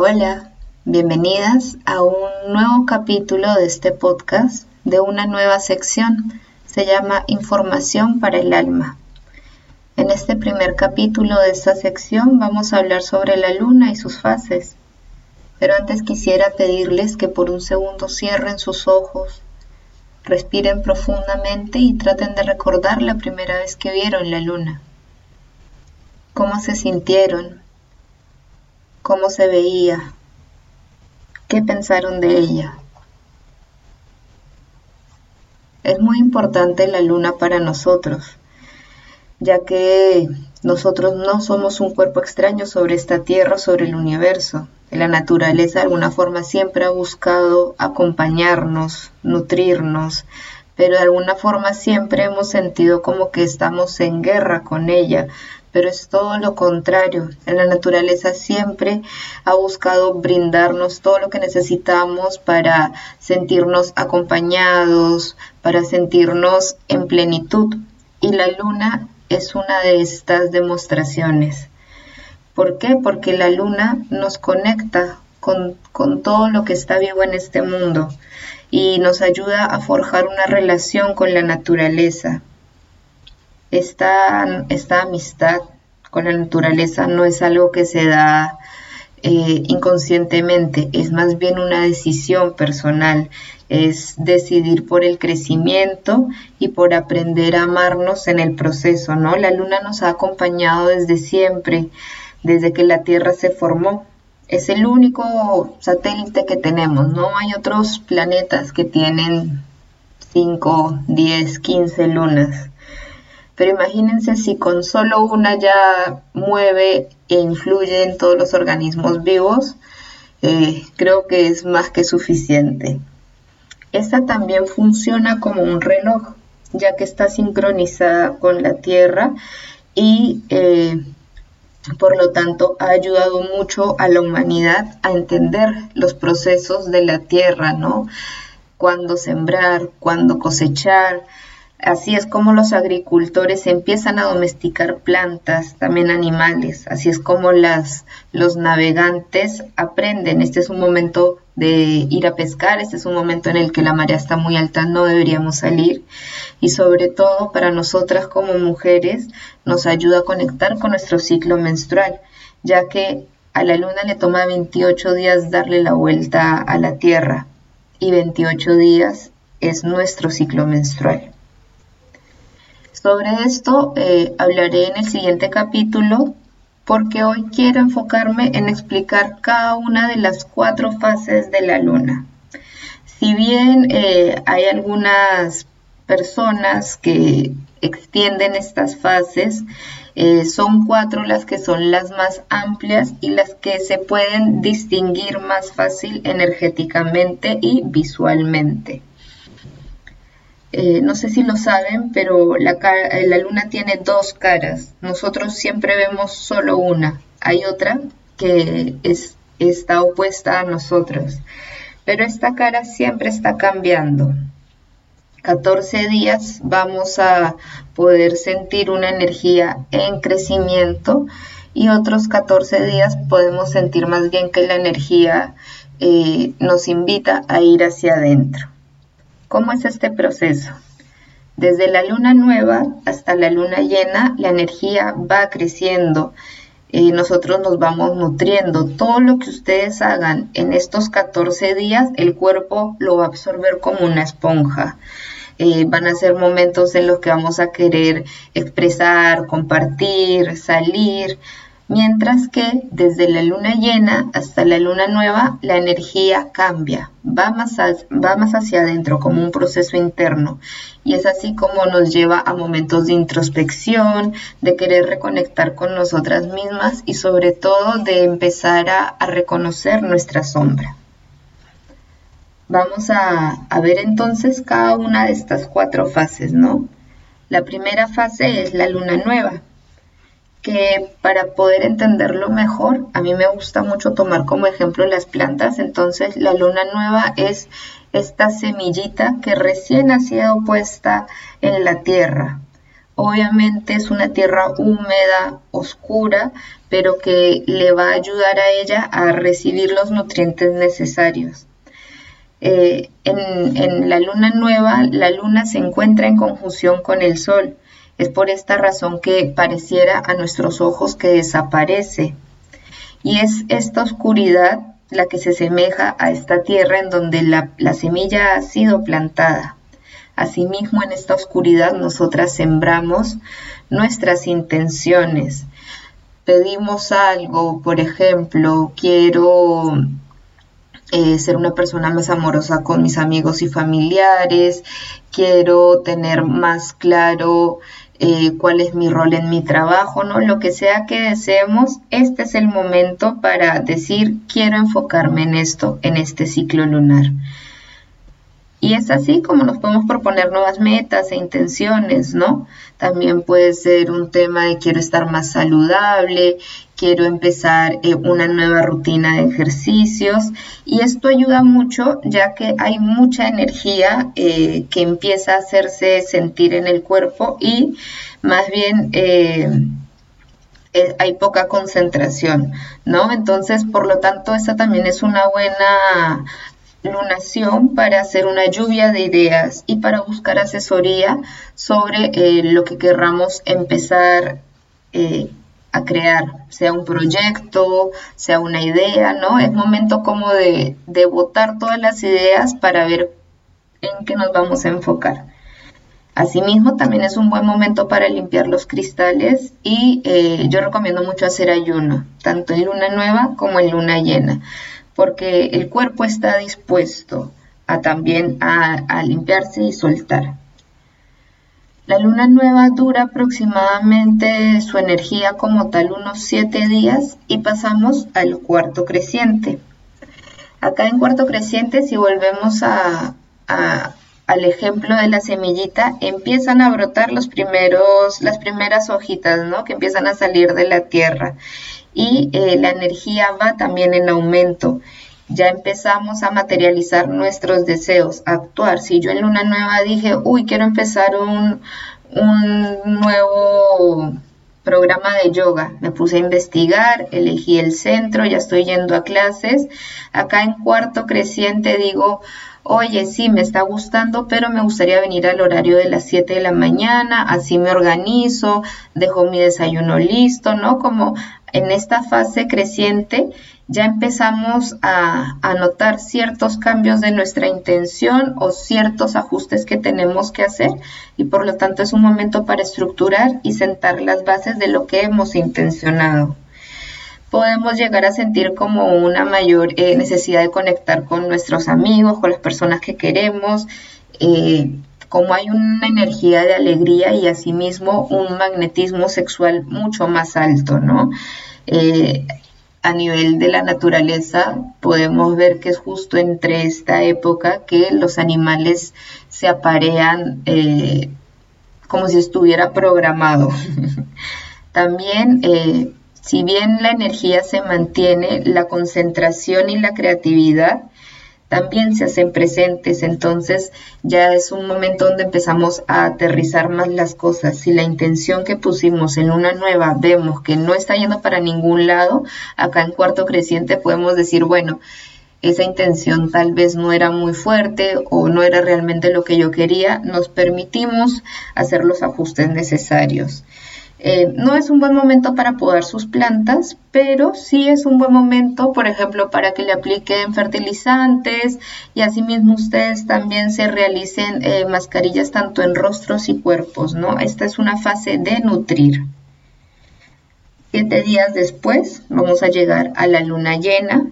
Hola, bienvenidas a un nuevo capítulo de este podcast de una nueva sección. Se llama Información para el Alma. En este primer capítulo de esta sección vamos a hablar sobre la luna y sus fases. Pero antes quisiera pedirles que por un segundo cierren sus ojos, respiren profundamente y traten de recordar la primera vez que vieron la luna. ¿Cómo se sintieron? ¿Cómo se veía? ¿Qué pensaron de ella? Es muy importante la luna para nosotros, ya que nosotros no somos un cuerpo extraño sobre esta tierra sobre el universo. La naturaleza de alguna forma siempre ha buscado acompañarnos, nutrirnos, pero de alguna forma siempre hemos sentido como que estamos en guerra con ella, pero es todo lo contrario. En la naturaleza siempre ha buscado brindarnos todo lo que necesitamos para sentirnos acompañados, para sentirnos en plenitud. Y la luna es una de estas demostraciones. ¿Por qué? Porque la luna nos conecta con, con todo lo que está vivo en este mundo y nos ayuda a forjar una relación con la naturaleza esta, esta amistad con la naturaleza no es algo que se da eh, inconscientemente, es más bien una decisión personal, es decidir por el crecimiento y por aprender a amarnos en el proceso, ¿no? La luna nos ha acompañado desde siempre, desde que la Tierra se formó. Es el único satélite que tenemos, no hay otros planetas que tienen 5, 10, 15 lunas. Pero imagínense si con solo una ya mueve e influye en todos los organismos vivos, eh, creo que es más que suficiente. Esta también funciona como un reloj, ya que está sincronizada con la Tierra y eh, por lo tanto ha ayudado mucho a la humanidad a entender los procesos de la Tierra, ¿no? Cuándo sembrar, cuándo cosechar, Así es como los agricultores empiezan a domesticar plantas, también animales. Así es como las, los navegantes aprenden. Este es un momento de ir a pescar, este es un momento en el que la marea está muy alta, no deberíamos salir. Y sobre todo para nosotras como mujeres nos ayuda a conectar con nuestro ciclo menstrual, ya que a la luna le toma 28 días darle la vuelta a la Tierra y 28 días es nuestro ciclo menstrual. Sobre esto eh, hablaré en el siguiente capítulo porque hoy quiero enfocarme en explicar cada una de las cuatro fases de la luna. Si bien eh, hay algunas personas que extienden estas fases, eh, son cuatro las que son las más amplias y las que se pueden distinguir más fácil energéticamente y visualmente. Eh, no sé si lo saben, pero la, eh, la luna tiene dos caras. Nosotros siempre vemos solo una. Hay otra que es, está opuesta a nosotros. Pero esta cara siempre está cambiando. 14 días vamos a poder sentir una energía en crecimiento y otros 14 días podemos sentir más bien que la energía eh, nos invita a ir hacia adentro. ¿Cómo es este proceso? Desde la luna nueva hasta la luna llena, la energía va creciendo. y nosotros nos vamos nutriendo. Todo lo que ustedes hagan en estos 14 días, el cuerpo lo va a absorber como una esponja. Eh, van a ser momentos en los que vamos a querer expresar, compartir, salir, mientras que desde la luna llena hasta la luna nueva la energía cambia, va más, hacia adentro como un proceso interno y es así como nos lleva a momentos de introspección, de querer reconectar con nosotras mismas y sobre todo de empezar a, reconocer nuestra sombra. Vamos a ver entonces cada una de estas cuatro fases, ¿no? La primera fase es la luna nueva, para poder entenderlo mejor, a mí me gusta mucho tomar como ejemplo las plantas, entonces la luna nueva es esta semillita que recién ha sido puesta en la tierra obviamente es una tierra húmeda, oscura, pero que le va a ayudar a ella a recibir los nutrientes necesarios. Eh, en, la luna nueva, la luna se encuentra en conjunción con el sol. Es por esta razón que pareciera a nuestros ojos que desaparece. Y es esta oscuridad la que se semeja a esta tierra en donde la, la semilla ha sido plantada. Asimismo, en esta oscuridad nosotras sembramos nuestras intenciones. Pedimos algo, por ejemplo, quiero eh, ser una persona más amorosa con mis amigos y familiares, quiero tener más claro eh, cuál es mi rol en mi trabajo, ¿no? Lo que sea que deseemos, este es el momento para decir, quiero enfocarme en esto, en este ciclo lunar. Y es así como nos podemos proponer nuevas metas e intenciones, ¿no? También puede ser un tema de quiero estar más saludable, quiero empezar eh, una nueva rutina de ejercicios y esto ayuda mucho ya que hay mucha energía eh, que empieza a hacerse sentir en el cuerpo y más bien eh, hay poca concentración, ¿no? Entonces, por lo tanto, esta también es una buena lunación para hacer una lluvia de ideas y para buscar asesoría sobre lo que querramos empezar eh, a crear, sea un proyecto, sea una idea, ¿no? Es momento como de, de botar todas las ideas para ver en qué nos vamos a enfocar. Asimismo, también es un buen momento para limpiar los cristales y eh, yo recomiendo mucho hacer ayuno, tanto en luna nueva como en luna llena porque el cuerpo está dispuesto a también a, limpiarse y soltar. La luna nueva dura aproximadamente su energía como tal unos siete días y pasamos al cuarto creciente. Acá en cuarto creciente, si volvemos a, al ejemplo de la semillita, empiezan a brotar los primeros, las primeras hojitas, ¿no? Que empiezan a salir de la tierra y eh, la energía va también en aumento. Ya empezamos a materializar nuestros deseos, a actuar. Si yo en luna nueva dije, uy, quiero empezar un, un nuevo programa de yoga. Me puse a investigar, elegí el centro, ya estoy yendo a clases. Acá en cuarto creciente digo, oye, sí, me está gustando, pero me gustaría venir al horario de las 7 de la mañana, así me organizo, dejo mi desayuno listo, ¿no? Como en esta fase creciente ya empezamos a, notar ciertos cambios de nuestra intención o ciertos ajustes que tenemos que hacer y por lo tanto es un momento para estructurar y sentar las bases de lo que hemos intencionado. Podemos llegar a sentir como una mayor eh, necesidad de conectar con nuestros amigos, con las personas que queremos, eh, como hay una energía de alegría y asimismo un magnetismo sexual mucho más alto, ¿no? Eh, a nivel de la naturaleza podemos ver que es justo entre esta época que los animales se aparean eh, como si estuviera programado. También, eh, si bien la energía se mantiene, la concentración y la creatividad también se hacen presentes, entonces ya es un momento donde empezamos a aterrizar más las cosas. Si la intención que pusimos en una nueva vemos que no está yendo para ningún lado, acá en cuarto creciente podemos decir, bueno, esa intención tal vez no era muy fuerte o no era realmente lo que yo quería, nos permitimos hacer los ajustes necesarios. Eh, no es un buen momento para podar sus plantas, pero sí es un buen momento, por ejemplo, para que le apliquen fertilizantes y asimismo ustedes también se realicen eh, mascarillas tanto en rostros y cuerpos, ¿no? Esta es una fase de nutrir. Siete días después vamos a llegar a la luna llena,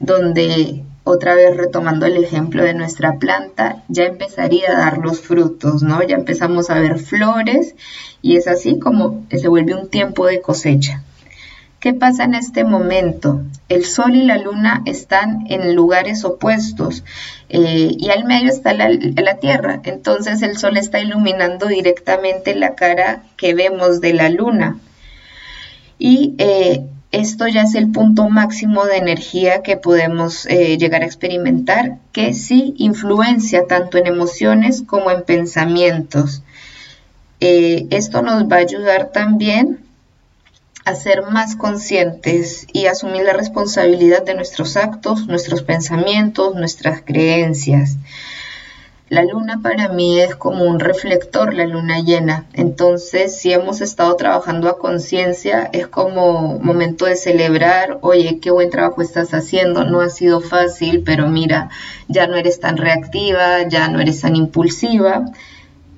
donde otra vez retomando el ejemplo de nuestra planta, ya empezaría a dar los frutos, ¿no? Ya empezamos a ver flores y es así como se vuelve un tiempo de cosecha. ¿Qué pasa en este momento? El Sol y la Luna están en lugares opuestos eh, y al medio está la, Tierra. Entonces el Sol está iluminando directamente la cara que vemos de la Luna. Y eh, esto ya es el punto máximo de energía que podemos eh, llegar a experimentar, que sí influencia tanto en emociones como en pensamientos. eh, esto nos va a ayudar también a ser más conscientes y asumir la responsabilidad de nuestros actos, nuestros pensamientos, nuestras creencias. La luna para mí es como un reflector, la luna llena. Entonces, si hemos estado trabajando a conciencia, es como momento de celebrar, oye, qué buen trabajo estás haciendo, no ha sido fácil, pero mira, ya no eres tan reactiva, ya no eres tan impulsiva.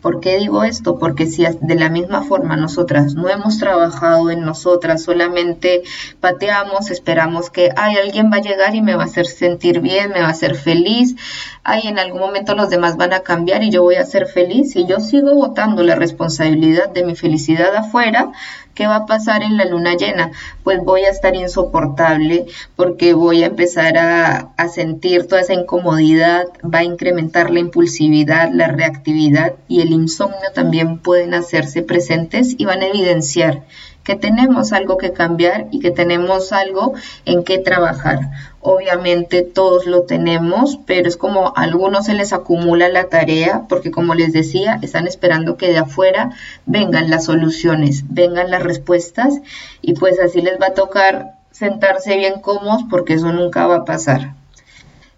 ¿Por qué digo esto? Porque si de la misma forma nosotras no hemos trabajado en nosotras, solamente pateamos, esperamos que ay, alguien va a llegar y me va a hacer sentir bien, me va a hacer feliz, ay, en algún momento los demás van a cambiar y yo voy a ser feliz y yo sigo votando la responsabilidad de mi felicidad afuera, ¿Qué va a pasar en la luna llena? Pues voy a estar insoportable porque voy a empezar a, sentir toda esa incomodidad, va a incrementar la impulsividad, la reactividad y el insomnio también pueden hacerse presentes y van a evidenciar que tenemos algo que cambiar y que tenemos algo en qué trabajar. Obviamente todos lo tenemos, pero es como a algunos se les acumula la tarea porque como les decía, están esperando que de afuera vengan las soluciones, vengan las respuestas y pues así les va a tocar sentarse bien cómodos porque eso nunca va a pasar.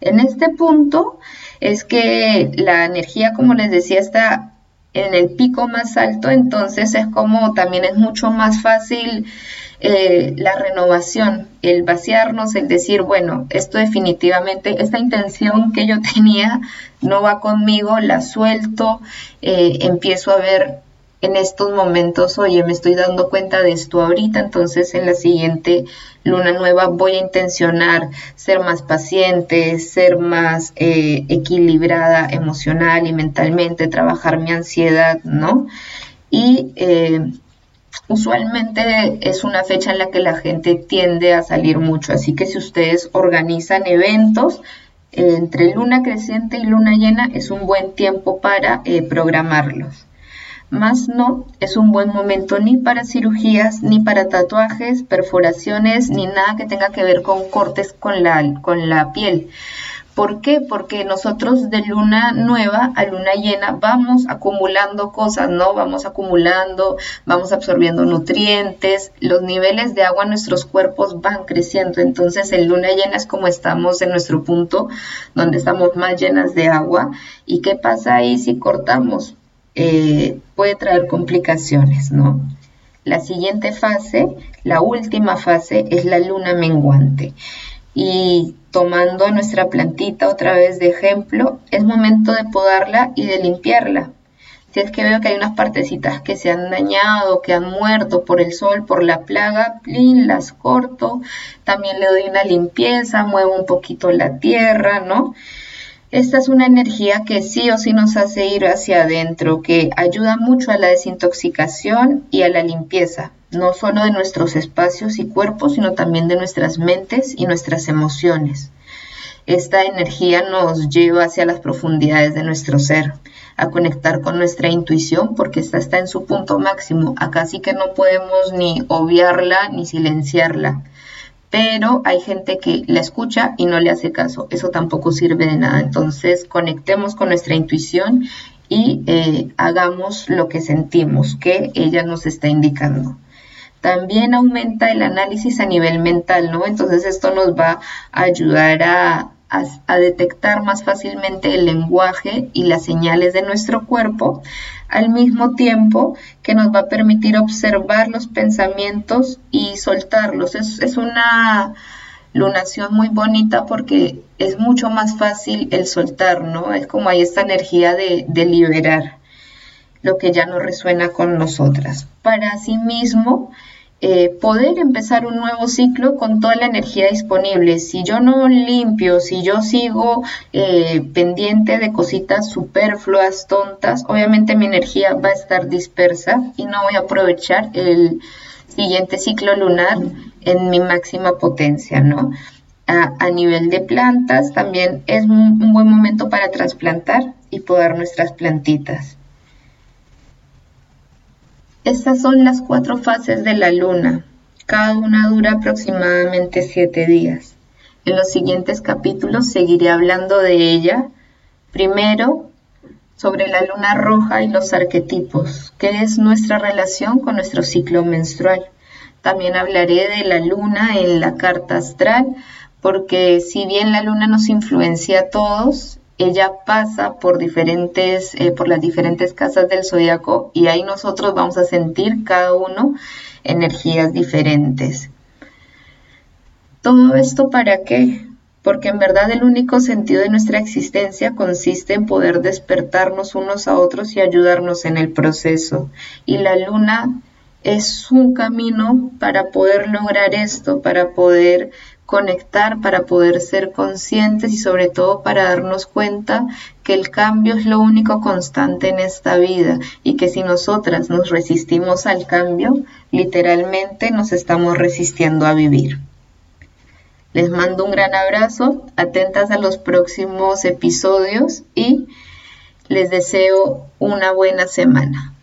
En este punto es que la energía, como les decía, está en el pico más alto, entonces es como también es mucho más fácil eh, la renovación, el vaciarnos, el decir, bueno, esto definitivamente, esta intención que yo tenía no va conmigo, la suelto, eh, empiezo a ver en estos momentos, oye, me estoy dando cuenta de esto ahorita, entonces en la siguiente luna nueva voy a intencionar ser más paciente, ser más eh, equilibrada emocional y mentalmente, trabajar mi ansiedad, ¿no? Y eh, usualmente es una fecha en la que la gente tiende a salir mucho, así que si ustedes organizan eventos, entre luna creciente y luna llena es un buen tiempo para eh, programarlos. Más no es un buen momento ni para cirugías, ni para tatuajes, perforaciones, ni nada que tenga que ver con cortes con la, con la piel. ¿Por qué? Porque nosotros de luna nueva a luna llena vamos acumulando cosas, ¿no? Vamos acumulando, vamos absorbiendo nutrientes, los niveles de agua en nuestros cuerpos van creciendo. Entonces, en luna llena es como estamos en nuestro punto donde estamos más llenas de agua. ¿Y qué pasa ahí si cortamos? Eh, puede traer complicaciones, ¿no? La siguiente fase, la última fase, es la luna menguante. Y tomando a nuestra plantita otra vez de ejemplo, es momento de podarla y de limpiarla. Si es que veo que hay unas partecitas que se han dañado, que han muerto por el sol, por la plaga, las corto. También le doy una limpieza, muevo un poquito la tierra, ¿no? Esta es una energía que sí o sí nos hace ir hacia adentro, que ayuda mucho a la desintoxicación y a la limpieza, no solo de nuestros espacios y cuerpos, sino también de nuestras mentes y nuestras emociones. Esta energía nos lleva hacia las profundidades de nuestro ser, a conectar con nuestra intuición, porque esta está en su punto máximo. Acá sí que no podemos ni obviarla ni silenciarla pero hay gente que la escucha y no le hace caso. Eso tampoco sirve de nada. Entonces, conectemos con nuestra intuición y eh, hagamos lo que sentimos que ella nos está indicando. También aumenta el análisis a nivel mental, ¿no? Entonces esto nos va a ayudar a, a, detectar más fácilmente el lenguaje y las señales de nuestro cuerpo, al mismo tiempo que nos va a permitir observar los pensamientos y soltarlos. Es, una lunación muy bonita porque es mucho más fácil el soltar, ¿no? Es como hay esta energía de, de liberar lo que ya no resuena con nosotras. Para sí mismo, eh, poder empezar un nuevo ciclo con toda la energía disponible. Si yo no limpio, si yo sigo eh, pendiente de cositas superfluas, tontas, obviamente mi energía va a estar dispersa y no voy a aprovechar el siguiente ciclo lunar en mi máxima potencia, ¿no? A, nivel de plantas también es un buen momento para trasplantar y podar nuestras plantitas. Estas son las cuatro fases de la luna. Cada una dura aproximadamente siete días. En los siguientes capítulos seguiré hablando de ella. Primero, sobre la luna roja y los arquetipos, que es nuestra relación con nuestro ciclo menstrual. También hablaré de la luna en la carta astral, porque si bien la luna nos influencia a todos, ella pasa por diferentes, eh, por las diferentes casas del zodiaco y ahí nosotros vamos a sentir cada uno energías diferentes. ¿Todo esto para qué? Porque en verdad el único sentido de nuestra existencia consiste en poder despertarnos unos a otros y ayudarnos en el proceso. Y la luna es un camino para poder lograr esto, para poder conectar, para poder ser conscientes y sobre todo para darnos cuenta que el cambio es lo único constante en esta vida y que si nosotras nos resistimos al cambio, literalmente nos estamos resistiendo a vivir. Les mando un gran abrazo, atentas a los próximos episodios y les deseo una buena semana.